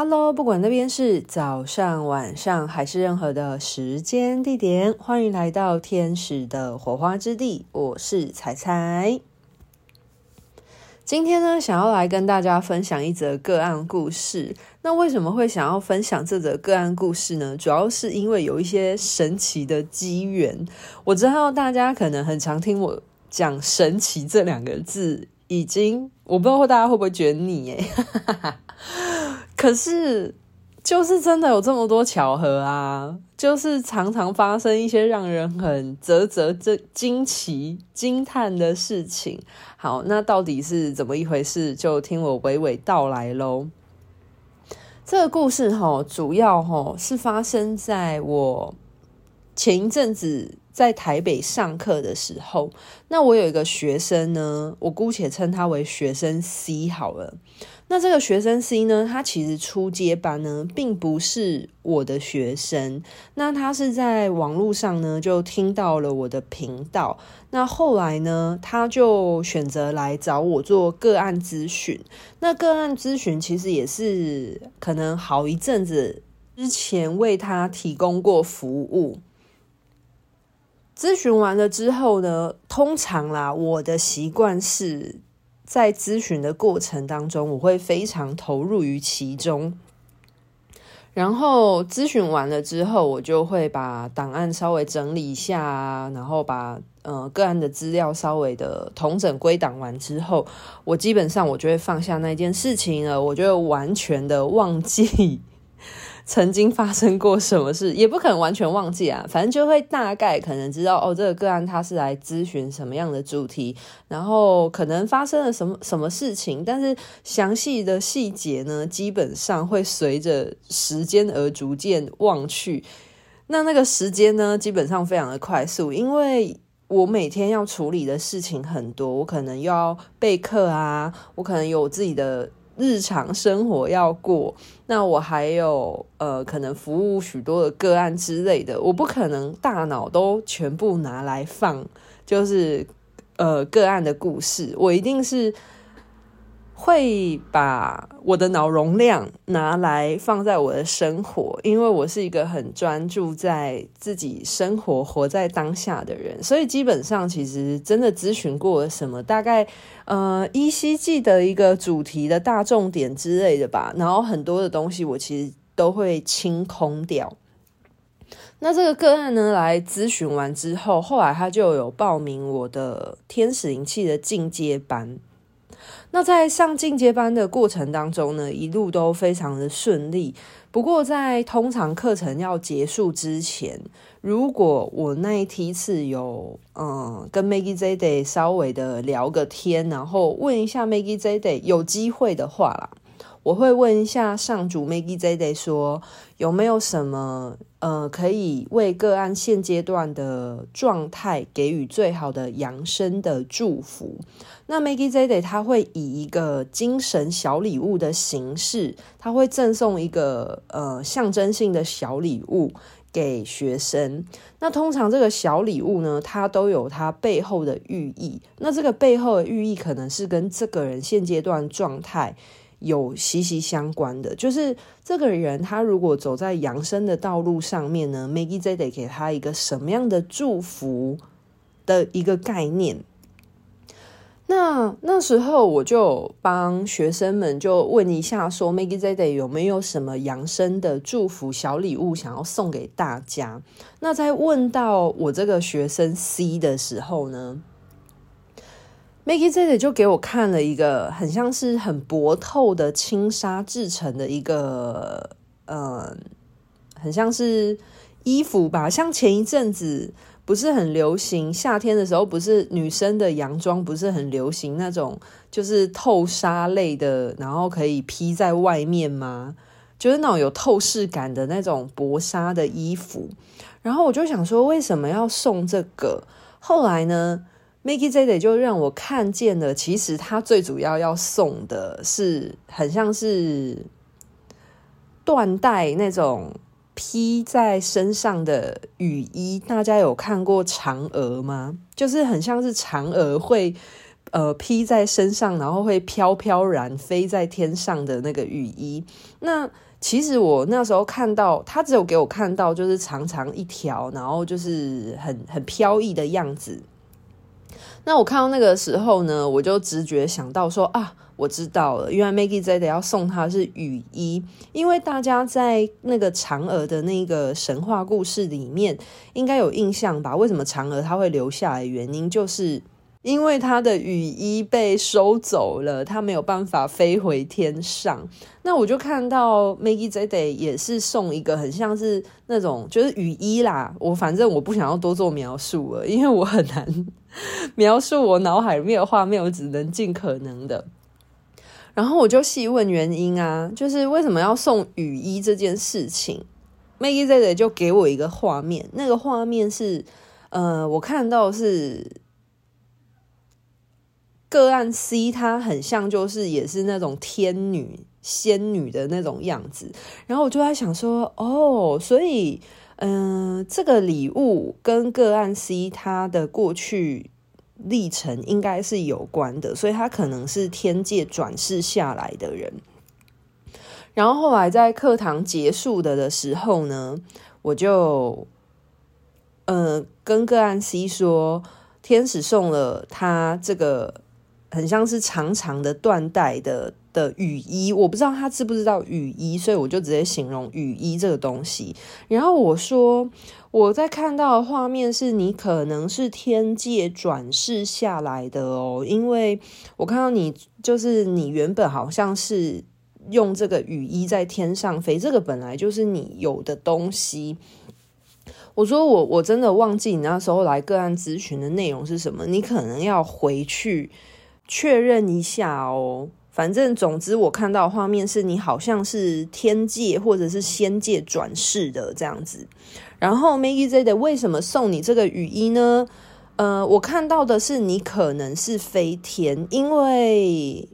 Hello，不管那边是早上、晚上还是任何的时间地点，欢迎来到天使的火花之地。我是彩彩。今天呢，想要来跟大家分享一则个案故事。那为什么会想要分享这则个案故事呢？主要是因为有一些神奇的机缘。我知道大家可能很常听我讲“神奇”这两个字，已经我不知道大家会不会觉得腻哎。可是，就是真的有这么多巧合啊！就是常常发生一些让人很啧啧这惊奇、惊叹的事情。好，那到底是怎么一回事？就听我娓娓道来喽。这个故事哈，主要哈是发生在我前一阵子在台北上课的时候。那我有一个学生呢，我姑且称他为学生 C 好了。那这个学生 C 呢，他其实初阶班呢，并不是我的学生。那他是在网络上呢，就听到了我的频道。那后来呢，他就选择来找我做个案咨询。那个案咨询其实也是可能好一阵子之前为他提供过服务。咨询完了之后呢，通常啦，我的习惯是。在咨询的过程当中，我会非常投入于其中。然后咨询完了之后，我就会把档案稍微整理一下，然后把呃个案的资料稍微的统整归档完之后，我基本上我就会放下那件事情了，我就完全的忘记。曾经发生过什么事，也不可能完全忘记啊。反正就会大概可能知道哦，这个个案他是来咨询什么样的主题，然后可能发生了什么什么事情，但是详细的细节呢，基本上会随着时间而逐渐忘去。那那个时间呢，基本上非常的快速，因为我每天要处理的事情很多，我可能要备课啊，我可能有自己的。日常生活要过，那我还有呃，可能服务许多的个案之类的，我不可能大脑都全部拿来放，就是呃个案的故事，我一定是。会把我的脑容量拿来放在我的生活，因为我是一个很专注在自己生活、活在当下的人，所以基本上其实真的咨询过了什么，大概呃依稀记得一个主题的大重点之类的吧，然后很多的东西我其实都会清空掉。那这个个案呢，来咨询完之后，后来他就有报名我的天使灵气的进阶班。那在上进阶班的过程当中呢，一路都非常的顺利。不过在通常课程要结束之前，如果我那一梯次有嗯跟 Maggie Z Day 稍微的聊个天，然后问一下 Maggie Z Day 有机会的话啦。我会问一下上主 Maggie J Day 说有没有什么呃可以为个案现阶段的状态给予最好的扬升的祝福。那 Maggie J Day 他会以一个精神小礼物的形式，他会赠送一个呃象征性的小礼物给学生。那通常这个小礼物呢，它都有它背后的寓意。那这个背后的寓意可能是跟这个人现阶段状态。有息息相关的，就是这个人他如果走在扬升的道路上面呢，Maggie J 得给他一个什么样的祝福的一个概念。那那时候我就帮学生们就问一下说，Maggie J 得有没有什么扬升的祝福小礼物想要送给大家？那在问到我这个学生 C 的时候呢？Maggie 这里就给我看了一个很像是很薄透的轻纱制成的一个，呃，很像是衣服吧。像前一阵子不是很流行，夏天的时候不是女生的洋装不是很流行那种，就是透纱类的，然后可以披在外面吗？就是那种有透视感的那种薄纱的衣服。然后我就想说，为什么要送这个？后来呢？Maggie J 的就让我看见了，其实他最主要要送的是很像是缎带那种披在身上的雨衣。大家有看过嫦娥吗？就是很像是嫦娥会呃披在身上，然后会飘飘然飞在天上的那个雨衣。那其实我那时候看到，他只有给我看到就是长长一条，然后就是很很飘逸的样子。那我看到那个时候呢，我就直觉想到说啊。我知道了，因为 Maggie 真的要送他是雨衣，因为大家在那个嫦娥的那个神话故事里面应该有印象吧？为什么嫦娥她会留下来？原因就是因为他的雨衣被收走了，他没有办法飞回天上。那我就看到 Maggie 真的也是送一个很像是那种就是雨衣啦。我反正我不想要多做描述了，因为我很难描述我脑海里面的画面，我只能尽可能的。然后我就细问原因啊，就是为什么要送雨衣这件事情？Maggie 在这里就给我一个画面，那个画面是，呃，我看到是个案 C，她很像就是也是那种天女仙女的那种样子。然后我就在想说，哦，所以，嗯、这个礼物跟个案 C 她的过去。历程应该是有关的，所以他可能是天界转世下来的人。然后后来在课堂结束的的时候呢，我就呃跟个案 C 说，天使送了他这个很像是长长的缎带的的雨衣，我不知道他知不知道雨衣，所以我就直接形容雨衣这个东西。然后我说。我在看到的画面是你可能是天界转世下来的哦，因为我看到你就是你原本好像是用这个雨衣在天上飞，这个本来就是你有的东西。我说我我真的忘记你那时候来个案咨询的内容是什么，你可能要回去确认一下哦。反正总之我看到画面是你好像是天界或者是仙界转世的这样子。然后 Maggie Z 的为什么送你这个雨衣呢？呃，我看到的是你可能是飞天，因为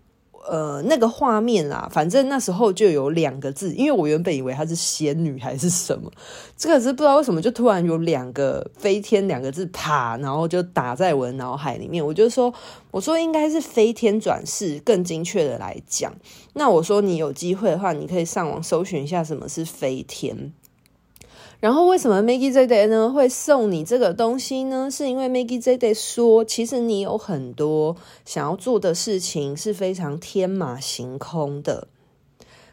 呃那个画面啦，反正那时候就有两个字，因为我原本以为她是仙女还是什么，这个是不知道为什么就突然有两个飞天两个字啪，然后就打在我的脑海里面。我就说，我说应该是飞天转世，更精确的来讲。那我说你有机会的话，你可以上网搜寻一下什么是飞天。然后为什么 Maggie Z Day 呢会送你这个东西呢？是因为 Maggie Z Day 说，其实你有很多想要做的事情是非常天马行空的，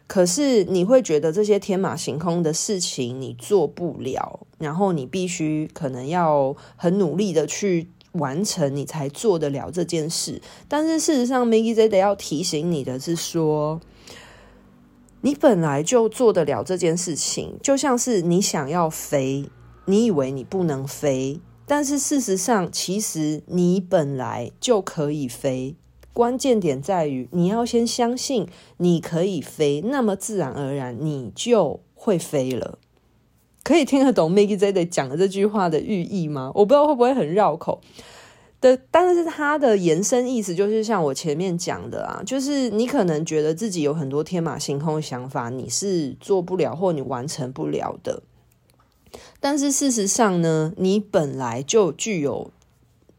可是你会觉得这些天马行空的事情你做不了，然后你必须可能要很努力的去完成，你才做得了这件事。但是事实上，Maggie Z Day 要提醒你的是说。你本来就做得了这件事情，就像是你想要飞，你以为你不能飞，但是事实上，其实你本来就可以飞。关键点在于，你要先相信你可以飞，那么自然而然你就会飞了。可以听得懂 Maggie Z 讲的这句话的寓意吗？我不知道会不会很绕口。的，但是它的延伸意思就是像我前面讲的啊，就是你可能觉得自己有很多天马行空的想法，你是做不了或你完成不了的。但是事实上呢，你本来就具有。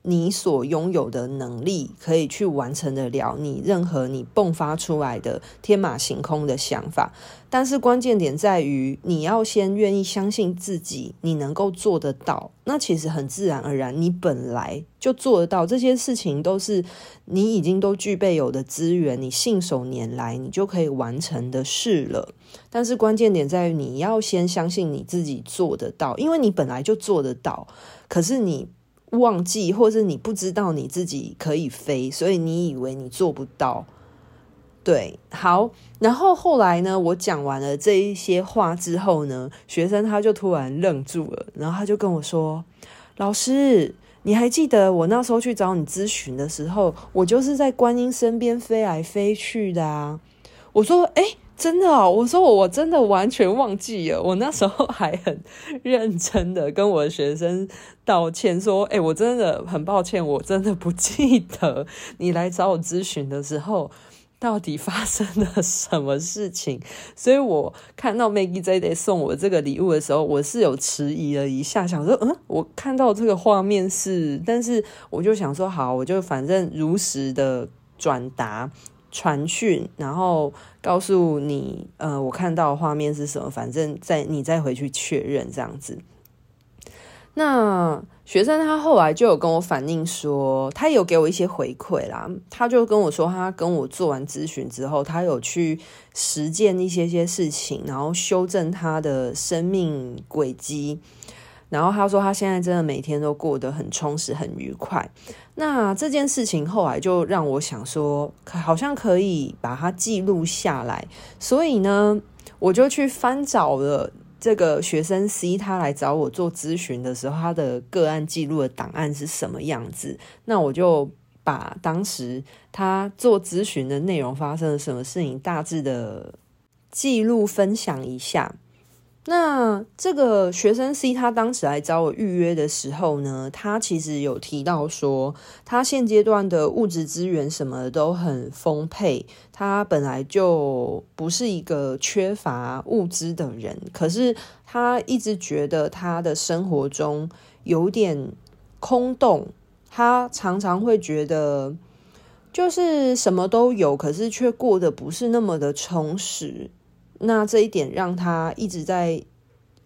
你所拥有的能力可以去完成得了你任何你迸发出来的天马行空的想法，但是关键点在于你要先愿意相信自己，你能够做得到。那其实很自然而然，你本来就做得到，这些事情都是你已经都具备有的资源，你信手拈来，你就可以完成的事了。但是关键点在于你要先相信你自己做得到，因为你本来就做得到，可是你。忘记，或是你不知道你自己可以飞，所以你以为你做不到。对，好，然后后来呢，我讲完了这一些话之后呢，学生他就突然愣住了，然后他就跟我说：“老师，你还记得我那时候去找你咨询的时候，我就是在观音身边飞来飞去的啊？”我说：“诶。”真的哦，我说我真的完全忘记了，我那时候还很认真的跟我的学生道歉说，哎，我真的很抱歉，我真的不记得你来找我咨询的时候，到底发生了什么事情？所以我看到 Maggie 这一 day 送我这个礼物的时候，我是有迟疑了一下，想说，嗯，我看到这个画面是，但是我就想说，好，我就反正如实的转达传讯，然后告诉你，呃，我看到画面是什么，反正再你再回去确认这样子。那学生他后来就有跟我反映说，他有给我一些回馈啦。他就跟我说，他跟我做完咨询之后，他有去实践一些些事情，然后修正他的生命轨迹。然后他说，他现在真的每天都过得很充实、很愉快。那这件事情后来就让我想说，好像可以把它记录下来。所以呢，我就去翻找了。这个学生 C 他来找我做咨询的时候，他的个案记录的档案是什么样子？那我就把当时他做咨询的内容发生了什么事情，大致的记录分享一下。那这个学生 C 他当时来找我预约的时候呢，他其实有提到说，他现阶段的物质资源什么都很丰沛，他本来就不是一个缺乏物资的人，可是他一直觉得他的生活中有点空洞，他常常会觉得就是什么都有，可是却过得不是那么的充实。那这一点让他一直在，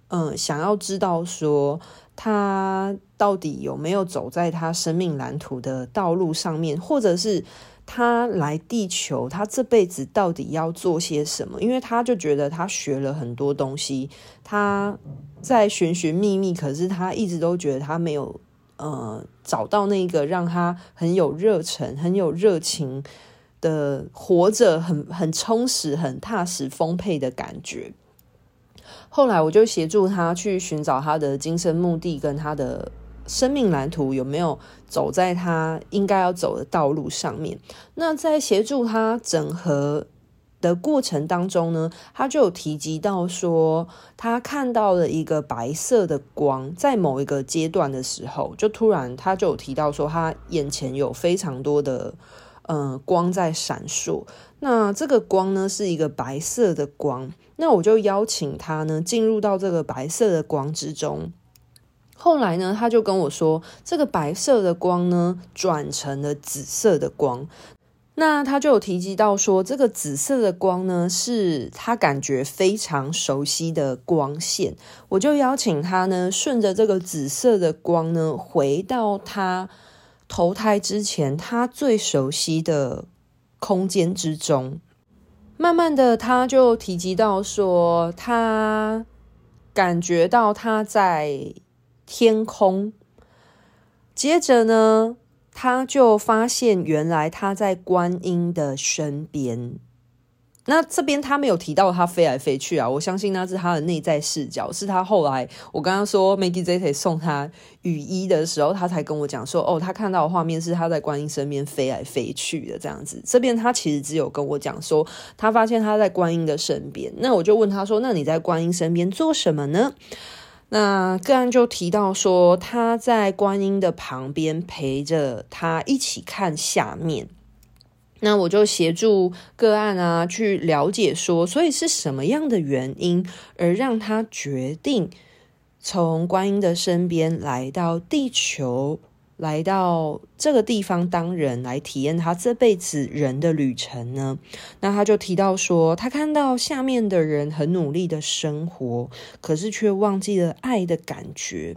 嗯，想要知道说他到底有没有走在他生命蓝图的道路上面，或者是他来地球，他这辈子到底要做些什么？因为他就觉得他学了很多东西，他在寻寻觅觅，可是他一直都觉得他没有，呃，找到那个让他很有热忱、很有热情。的活着很很充实、很踏实、丰沛的感觉。后来我就协助他去寻找他的今生目的跟他的生命蓝图有没有走在他应该要走的道路上面。那在协助他整合的过程当中呢，他就有提及到说，他看到了一个白色的光，在某一个阶段的时候，就突然他就有提到说，他眼前有非常多的。嗯，光在闪烁。那这个光呢，是一个白色的光。那我就邀请他呢，进入到这个白色的光之中。后来呢，他就跟我说，这个白色的光呢，转成了紫色的光。那他就有提及到说，这个紫色的光呢，是他感觉非常熟悉的光线。我就邀请他呢，顺着这个紫色的光呢，回到他。投胎之前，他最熟悉的空间之中，慢慢的，他就提及到说，他感觉到他在天空。接着呢，他就发现，原来他在观音的身边。那这边他没有提到他飞来飞去啊，我相信那是他的内在视角，是他后来我刚刚说 Maggie Zete 送他雨衣的时候，他才跟我讲说，哦，他看到的画面是他在观音身边飞来飞去的这样子。这边他其实只有跟我讲说，他发现他在观音的身边。那我就问他说，那你在观音身边做什么呢？那个案就提到说，他在观音的旁边陪着他一起看下面。那我就协助个案啊，去了解说，所以是什么样的原因，而让他决定从观音的身边来到地球，来到这个地方当人，来体验他这辈子人的旅程呢？那他就提到说，他看到下面的人很努力的生活，可是却忘记了爱的感觉，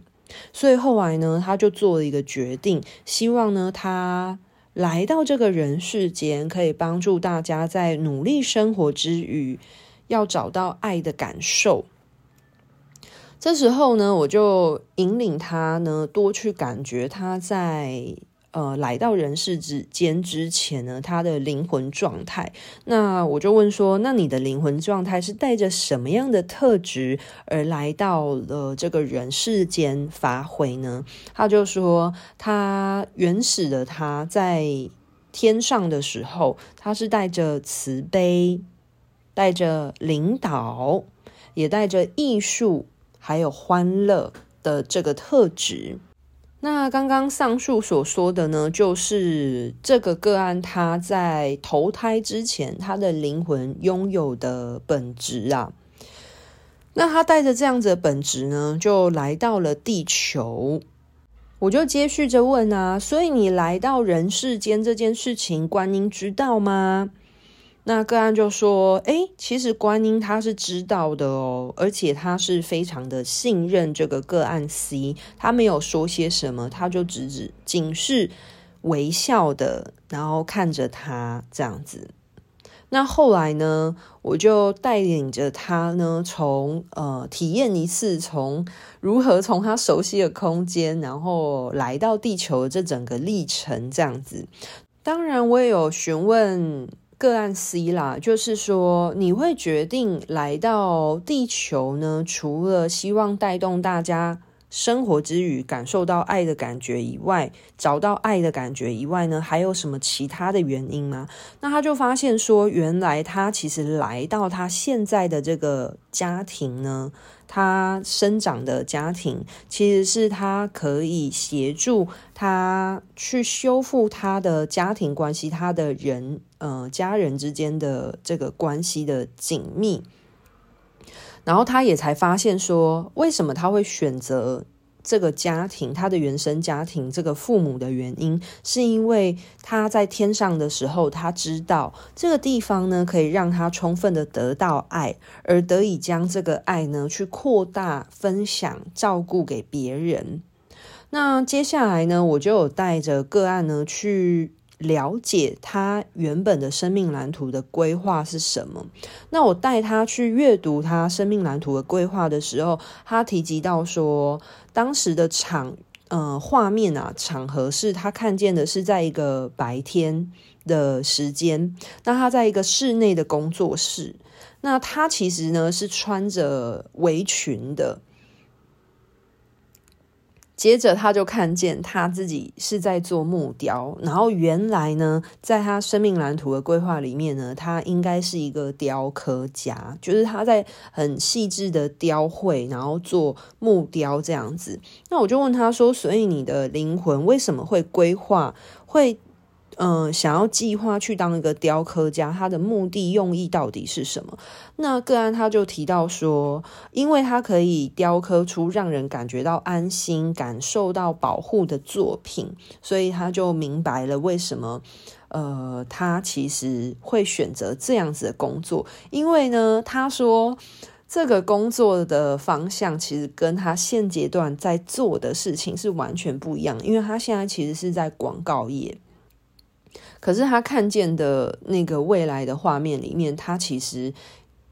所以后来呢，他就做了一个决定，希望呢，他。来到这个人世间，可以帮助大家在努力生活之余，要找到爱的感受。这时候呢，我就引领他呢，多去感觉他在。呃，来到人世之间之前呢，他的灵魂状态。那我就问说，那你的灵魂状态是带着什么样的特质而来到了这个人世间发挥呢？他就说，他原始的他在天上的时候，他是带着慈悲，带着领导，也带着艺术，还有欢乐的这个特质。那刚刚上述所说的呢，就是这个个案他在投胎之前，他的灵魂拥有的本质啊。那他带着这样子的本质呢，就来到了地球。我就接续着问啊，所以你来到人世间这件事情，观音知道吗？那个案就说：“诶，其实观音他是知道的哦，而且他是非常的信任这个个案 C，他没有说些什么，他就只只仅是微笑的，然后看着他这样子。那后来呢，我就带领着他呢，从呃体验一次从如何从他熟悉的空间，然后来到地球这整个历程这样子。当然，我也有询问。”个案 C 啦，就是说你会决定来到地球呢，除了希望带动大家生活之余感受到爱的感觉以外，找到爱的感觉以外呢，还有什么其他的原因吗？那他就发现说，原来他其实来到他现在的这个家庭呢。他生长的家庭其实是他可以协助他去修复他的家庭关系，他的人呃家人之间的这个关系的紧密，然后他也才发现说，为什么他会选择。这个家庭，他的原生家庭，这个父母的原因，是因为他在天上的时候，他知道这个地方呢，可以让他充分的得到爱，而得以将这个爱呢，去扩大、分享、照顾给别人。那接下来呢，我就有带着个案呢去。了解他原本的生命蓝图的规划是什么？那我带他去阅读他生命蓝图的规划的时候，他提及到说，当时的场呃画面啊场合是他看见的是在一个白天的时间，那他在一个室内的工作室，那他其实呢是穿着围裙的。接着他就看见他自己是在做木雕，然后原来呢，在他生命蓝图的规划里面呢，他应该是一个雕刻家，就是他在很细致的雕绘，然后做木雕这样子。那我就问他说：“所以你的灵魂为什么会规划会？”嗯、想要计划去当一个雕刻家，他的目的用意到底是什么？那个案他就提到说，因为他可以雕刻出让人感觉到安心、感受到保护的作品，所以他就明白了为什么，呃，他其实会选择这样子的工作。因为呢，他说这个工作的方向其实跟他现阶段在做的事情是完全不一样，因为他现在其实是在广告业。可是他看见的那个未来的画面里面，他其实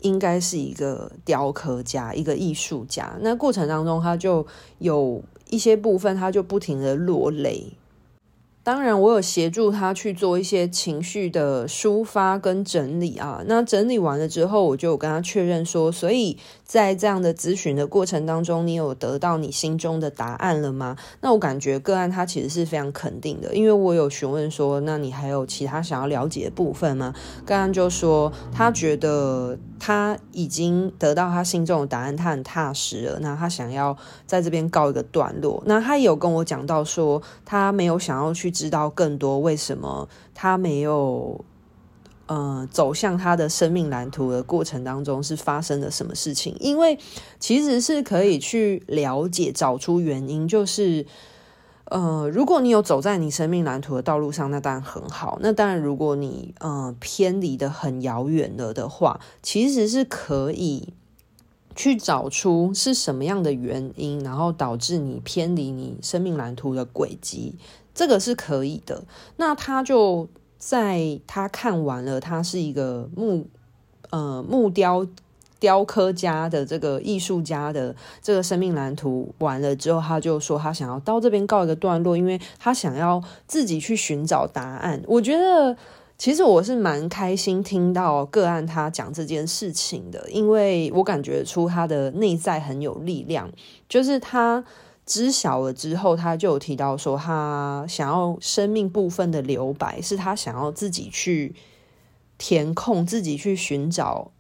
应该是一个雕刻家，一个艺术家。那过程当中，他就有一些部分，他就不停的落泪。当然，我有协助他去做一些情绪的抒发跟整理啊。那整理完了之后，我就跟他确认说，所以在这样的咨询的过程当中，你有得到你心中的答案了吗？那我感觉个案他其实是非常肯定的，因为我有询问说，那你还有其他想要了解的部分吗？个案就说他觉得他已经得到他心中的答案，他很踏实了。那他想要在这边告一个段落。那他有跟我讲到说，他没有想要去。知道更多为什么他没有呃走向他的生命蓝图的过程当中是发生了什么事情？因为其实是可以去了解找出原因，就是呃如果你有走在你生命蓝图的道路上，那当然很好。那当然如果你呃偏离得很遥远了的话，其实是可以去找出是什么样的原因，然后导致你偏离你生命蓝图的轨迹。这个是可以的。那他就在他看完了，他是一个木呃木雕雕刻家的这个艺术家的这个生命蓝图完了之后，他就说他想要到这边告一个段落，因为他想要自己去寻找答案。我觉得其实我是蛮开心听到个案他讲这件事情的，因为我感觉出他的内在很有力量，就是他。知晓了之后，他就有提到说，他想要生命部分的留白，是他想要自己去填空，自己去寻找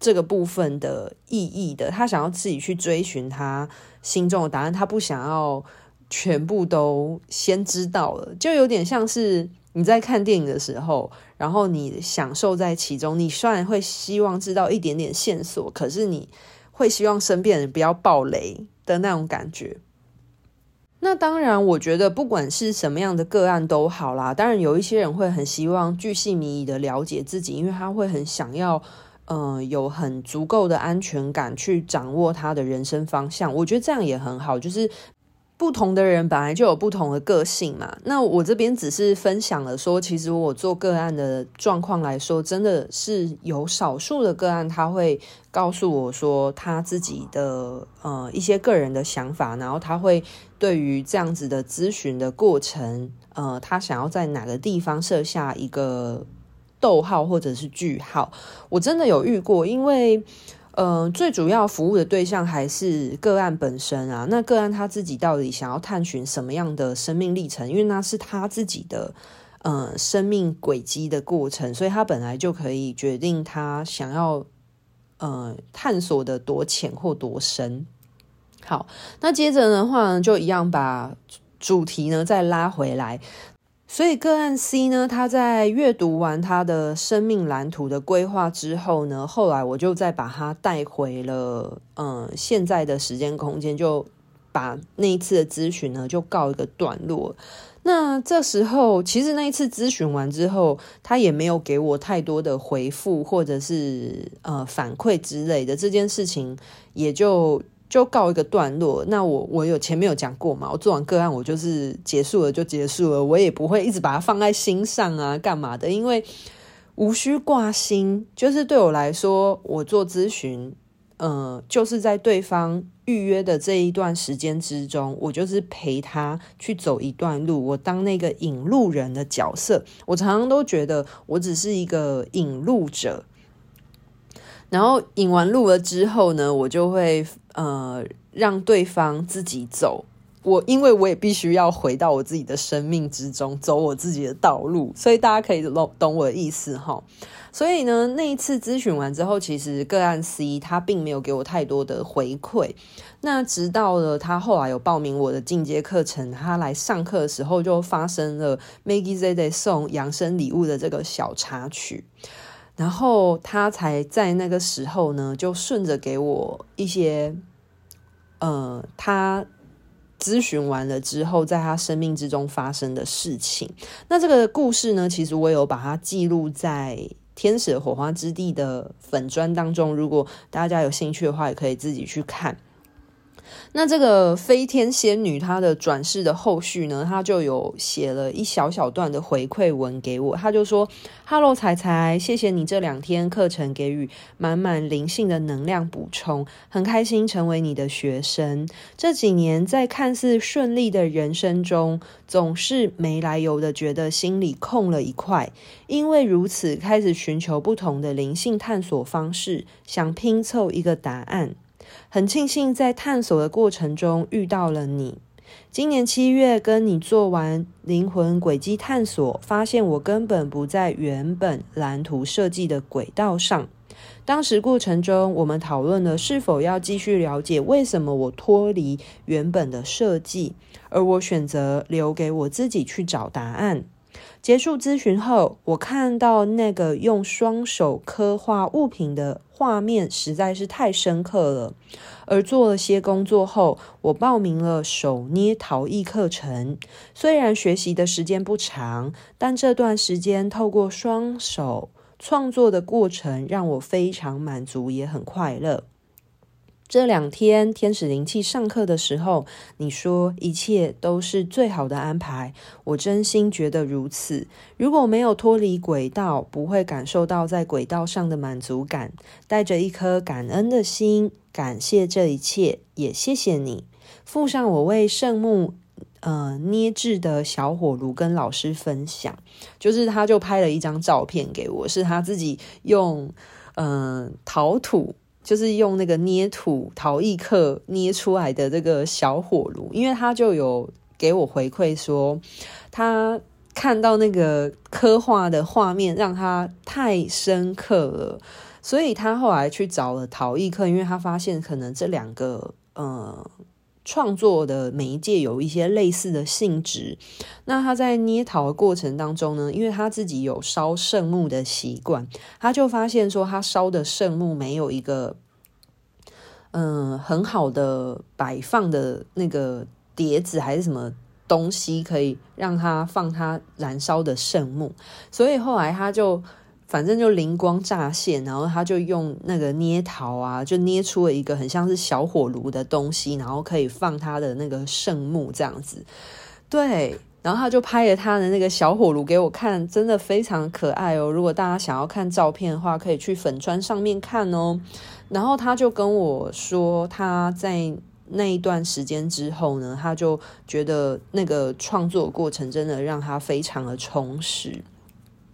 这个部分的意义的。他想要自己去追寻他心中的答案，他不想要全部都先知道了，就有点像是你在看电影的时候，然后你享受在其中。你虽然会希望知道一点点线索，可是你会希望身边人不要爆雷的那种感觉。那当然，我觉得不管是什么样的个案都好啦。当然，有一些人会很希望巨细靡遗的了解自己，因为他会很想要，嗯、有很足够的安全感去掌握他的人生方向。我觉得这样也很好，就是。不同的人本来就有不同的个性嘛。那我这边只是分享了说，其实我做个案的状况来说，真的是有少数的个案，他会告诉我说他自己的呃一些个人的想法，然后他会对于这样子的咨询的过程，呃，他想要在哪个地方设下一个逗号或者是句号。我真的有遇过，因为。嗯、最主要服务的对象还是个案本身啊。那个案他自己到底想要探寻什么样的生命历程？因为那是他自己的呃生命轨迹的过程，所以他本来就可以决定他想要呃探索的多浅或多深。好，那接着的话呢，就一样把主题呢再拉回来。所以个案 C 呢，他在阅读完他的生命蓝图的规划之后呢，后来我就再把他带回了嗯现在的时间空间，就把那一次的咨询呢就告一个段落。那这时候其实那一次咨询完之后，他也没有给我太多的回复或者是呃反馈之类的，这件事情也就。就告一个段落。那我我有前面有讲过嘛？我做完个案，我就是结束了就结束了，我也不会一直把它放在心上啊，干嘛的？因为无需挂心。就是对我来说，我做咨询，呃，就是在对方预约的这一段时间之中，我就是陪他去走一段路，我当那个引路人的角色。我常常都觉得我只是一个引路者。然后引完路了之后呢，我就会呃让对方自己走。我因为我也必须要回到我自己的生命之中，走我自己的道路，所以大家可以懂懂我的意思哈。所以呢，那一次咨询完之后，其实个案 C 他并没有给我太多的回馈。那直到了他后来有报名我的进阶课程，他来上课的时候，就发生了 Maggie Z 送养生礼物的这个小插曲。然后他才在那个时候呢，就顺着给我一些，呃，他咨询完了之后，在他生命之中发生的事情。那这个故事呢，其实我有把它记录在天使的火花之地的粉砖当中。如果大家有兴趣的话，也可以自己去看。那这个飞天仙女她的转世的后续呢，她就有写了一小小段的回馈文给我。她就说：“Hello，彩彩，谢谢你这两天课程给予满满灵性的能量补充，很开心成为你的学生。这几年在看似顺利的人生中，总是没来由的觉得心里空了一块。因为如此，开始寻求不同的灵性探索方式，想拼凑一个答案。”很庆幸在探索的过程中遇到了你。今年七月跟你做完灵魂轨迹探索，发现我根本不在原本蓝图设计的轨道上。当时过程中，我们讨论了是否要继续了解为什么我脱离原本的设计，而我选择留给我自己去找答案。结束咨询后，我看到那个用双手刻画物品的画面实在是太深刻了。而做了些工作后，我报名了手捏陶艺课程。虽然学习的时间不长，但这段时间透过双手创作的过程，让我非常满足，也很快乐。这两天天使灵气上课的时候，你说一切都是最好的安排，我真心觉得如此。如果没有脱离轨道，不会感受到在轨道上的满足感。带着一颗感恩的心，感谢这一切，也谢谢你附上我为圣木呃捏制的小火炉，跟老师分享。就是他就拍了一张照片给我，是他自己用嗯、陶土。就是用那个捏土陶艺课捏出来的这个小火炉，因为他就有给我回馈说，他看到那个刻画的画面让他太深刻了，所以他后来去找了陶艺课，因为他发现可能这两个嗯创作的媒介有一些类似的性质。那他在捏陶的过程当中呢，因为他自己有烧圣木的习惯，他就发现说，他烧的圣木没有一个嗯很好的摆放的那个碟子还是什么东西，可以让他放他燃烧的圣木，所以后来他就。反正就灵光乍现，然后他就用那个捏陶啊，就捏出了一个很像是小火炉的东西，然后可以放他的那个圣木这样子。对，然后他就拍了他的那个小火炉给我看，真的非常可爱哦。如果大家想要看照片的话，可以去粉砖上面看哦。然后他就跟我说，他在那一段时间之后呢，他就觉得那个创作过程真的让他非常的充实。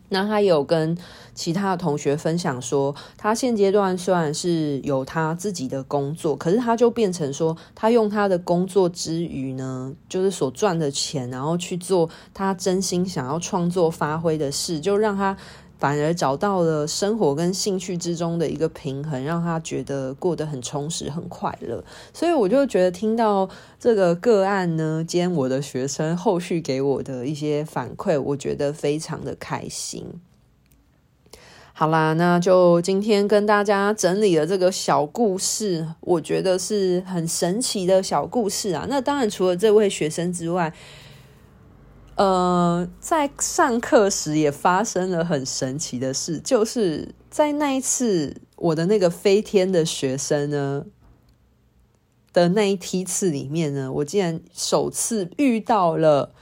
那他有跟其他的同学分享说，他现阶段虽然是有他自己的工作，可是他就变成说，他用他的工作之余呢，就是所赚的钱，然后去做他真心想要创作发挥的事，就让他反而找到了生活跟兴趣之中的一个平衡，让他觉得过得很充实、很快乐。所以我就觉得听到这个个案呢，今天我的学生后续给我的一些反馈，我觉得非常的开心。好啦，那就今天跟大家整理了这个小故事，我觉得是很神奇的小故事啊。那当然，除了这位学生之外，呃，在上课时也发生了很神奇的事，就是在那一次我的那个飞天的学生呢的那一梯次里面呢，我竟然首次遇到了。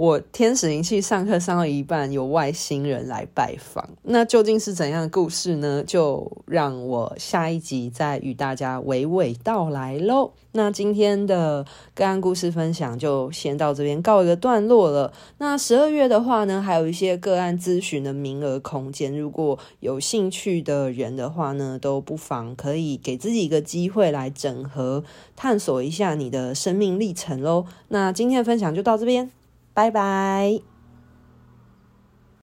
我天使灵气上课上到一半，有外星人来拜访，那究竟是怎样的故事呢？就让我下一集再与大家娓娓道来喽。那今天的个案故事分享就先到这边告一个段落了。那十二月的话呢，还有一些个案咨询的名额空间，如果有兴趣的人的话呢，都不妨可以给自己一个机会来整合探索一下你的生命历程喽。那今天的分享就到这边。拜拜。